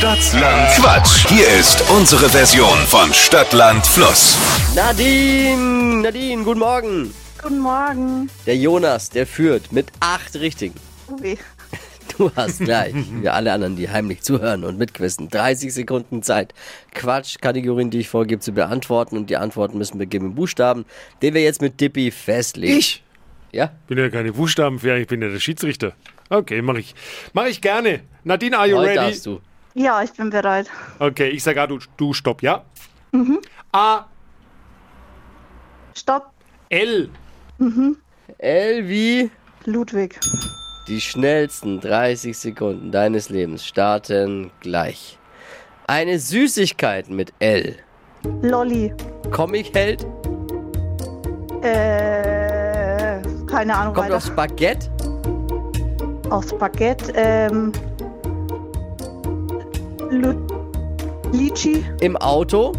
Stadtland Quatsch. Hier ist unsere Version von Stadtland Fluss. Nadine, Nadine, guten Morgen. Guten Morgen. Der Jonas, der führt mit acht Richtigen. Ui. Du hast gleich, wie alle anderen, die heimlich zuhören und mitquissen, 30 Sekunden Zeit, Quatsch-Kategorien, die ich vorgebe, zu beantworten. Und die Antworten müssen beginnen mit Buchstaben, den wir jetzt mit Dippy festlegen. Ich Ja? bin ja keine Buchstabenfair, ich bin ja der Schiedsrichter. Okay, mache ich. Mache ich gerne. Nadine, are you Heute ready? darfst du. Ja, ich bin bereit. Okay, ich sage A, du, du stopp, ja? A, Stopp. L. L wie Ludwig. die schnellsten 30 Sekunden deines Lebens starten gleich. Eine Süßigkeit mit L. Lolli. Comic-Held Äh, keine Ahnung kommt weiter. aufs Baguette. Aus Baguette. Ähm, Lu Litchi. Im Auto.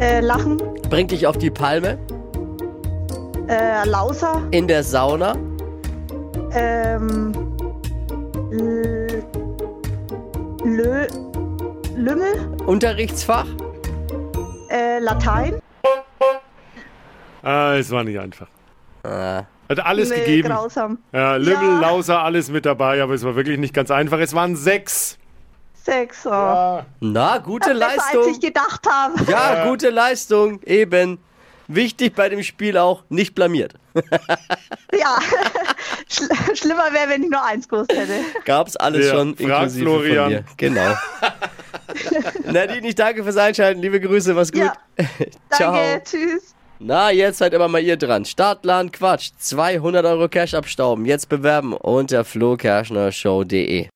Äh, Lachen. Bringt dich auf die Palme. Äh, Lauser. In der Sauna. Ähm, L Lö Lümmel. Unterrichtsfach. Äh, Latein. Ah, es war nicht einfach. Ah, Hat alles Nee, gegeben. grausam. Ja, Lümmel, Ja. Lauser, alles mit dabei, aber es war wirklich nicht ganz einfach. Es waren sechs. Sechs. Oh. Na, gute Besser, als Leistung. ich gedacht habe. Ja, gute Leistung. Eben. Wichtig bei dem Spiel auch, nicht blamiert. Ja. Schl schlimmer wäre, wenn ich nur eins gewusst hätte. Gab's alles Ja, schon inklusive Florian. von mir. Genau. Nadine, ich danke fürs Einschalten. Liebe Grüße, was gut. Ja. Ciao. Danke. Tschüss. Na, jetzt seid immer mal ihr dran. Startplan Quatsch. 200 Euro Cash abstauben. Jetzt bewerben unter flokerschnershow.de.